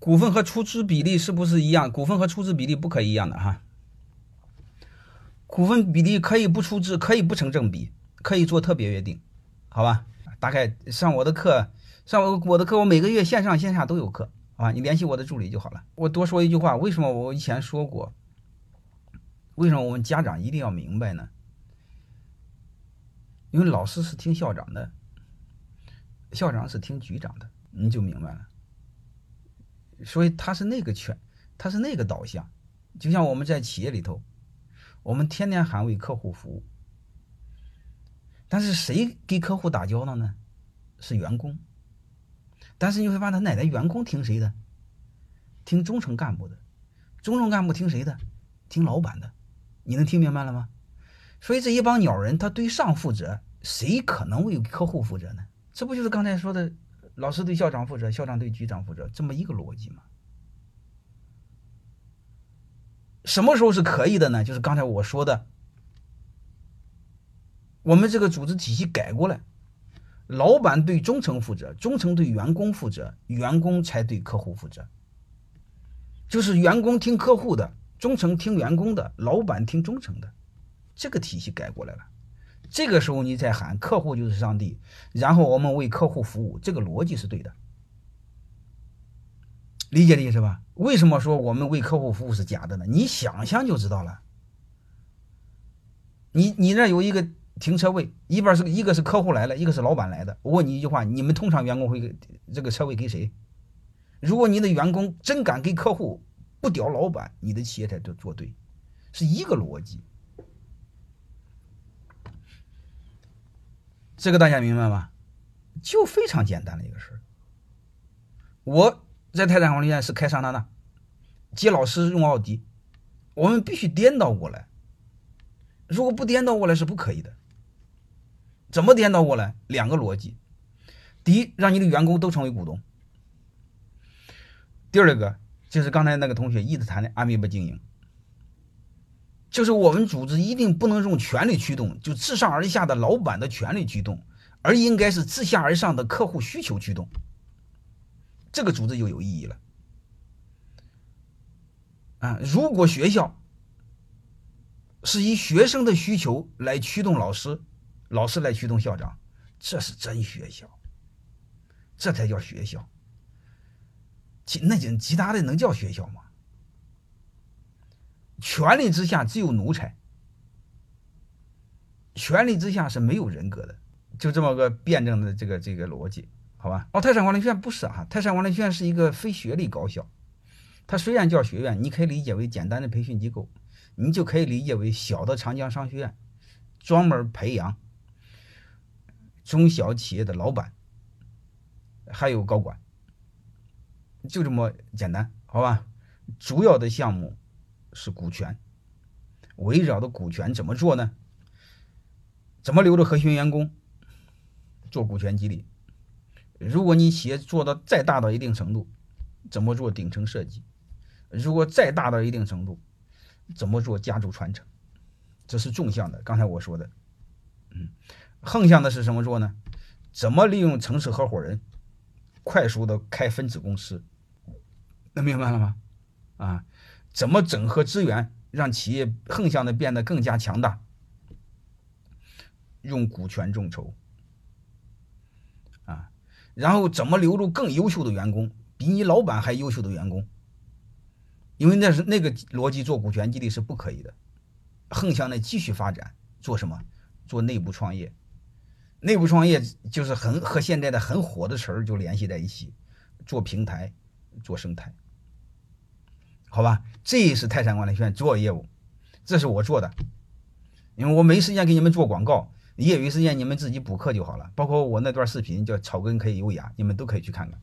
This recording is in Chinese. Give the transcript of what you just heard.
股份和出资比例是不是一样？股份和出资比例不可以一样的哈。股份比例可以不出资，可以不成正比，可以做特别约定，好吧？大概上我的课，上我我的课，我每个月线上线下都有课，啊，你联系我的助理就好了。我多说一句话，为什么我以前说过？为什么我们家长一定要明白呢？因为老师是听校长的，校长是听局长的，你就明白了。所以他是那个圈，他是那个导向。就像我们在企业里头，我们天天喊为客户服务，但是谁给客户打交道呢？是员工。但是你会发现他，奶奶员工听谁的？听中层干部的。中层干部听谁的？听老板的。你能听明白了吗？所以这一帮鸟人，他对上负责，谁可能为客户负责呢？这不就是刚才说的，老师对校长负责，校长对局长负责，这么一个逻辑吗？什么时候是可以的呢？就是刚才我说的，我们这个组织体系改过来，老板对中层负责，中层对员工负责，员工才对客户负责，就是员工听客户的。中层听员工的，老板听中层的，这个体系改过来了。这个时候你再喊客户就是上帝，然后我们为客户服务，这个逻辑是对的，理解的意思吧？为什么说我们为客户服务是假的呢？你想想就知道了。你你那有一个停车位，一边是一个是客户来了，一个是老板来的。我问你一句话：你们通常员工会给这个车位给谁？如果你的员工真敢给客户。不屌老板，你的企业才做做对，是一个逻辑。这个大家明白吗？就非常简单的一个事儿。我在泰山管理学院是开桑塔纳，接老师用奥迪，我们必须颠倒过来。如果不颠倒过来是不可以的。怎么颠倒过来？两个逻辑：第一，让你的员工都成为股东；第二个。就是刚才那个同学一直谈的阿米巴经营，就是我们组织一定不能用权力驱动，就自上而下的老板的权力驱动，而应该是自下而上的客户需求驱动，这个组织就有意义了。啊，如果学校是以学生的需求来驱动老师，老师来驱动校长，这是真学校，这才叫学校。其那就其他的能叫学校吗？权力之下只有奴才，权力之下是没有人格的，就这么个辩证的这个这个逻辑，好吧？哦，泰山管理学院不是啊，泰山管理学院是一个非学历高校，它虽然叫学院，你可以理解为简单的培训机构，你就可以理解为小的长江商学院，专门培养中小企业的老板，还有高管。就这么简单，好吧？主要的项目是股权，围绕的股权怎么做呢？怎么留着核心员工做股权激励？如果你企业做到再大到一定程度，怎么做顶层设计？如果再大到一定程度，怎么做家族传承？这是纵向的，刚才我说的。嗯，横向的是什么做呢？怎么利用城市合伙人？快速的开分子公司，能明白了吗？啊，怎么整合资源，让企业横向的变得更加强大？用股权众筹，啊，然后怎么留住更优秀的员工，比你老板还优秀的员工？因为那是那个逻辑做股权激励是不可以的，横向的继续发展，做什么？做内部创业。内部创业就是很和现在的很火的词儿就联系在一起，做平台，做生态，好吧？这是泰山管理学院主要业务，这是我做的，因为我没时间给你们做广告，业余时间你们自己补课就好了。包括我那段视频叫草根可以优雅，你们都可以去看看。